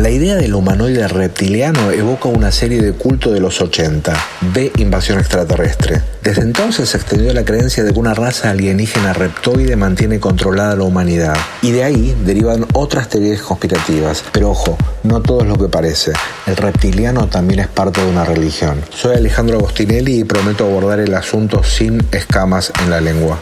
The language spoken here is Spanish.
La idea del humanoide reptiliano evoca una serie de culto de los 80, de invasión extraterrestre. Desde entonces se extendió la creencia de que una raza alienígena reptoide mantiene controlada la humanidad, y de ahí derivan otras teorías conspirativas. Pero ojo, no todo es lo que parece. El reptiliano también es parte de una religión. Soy Alejandro Agostinelli y prometo abordar el asunto sin escamas en la lengua.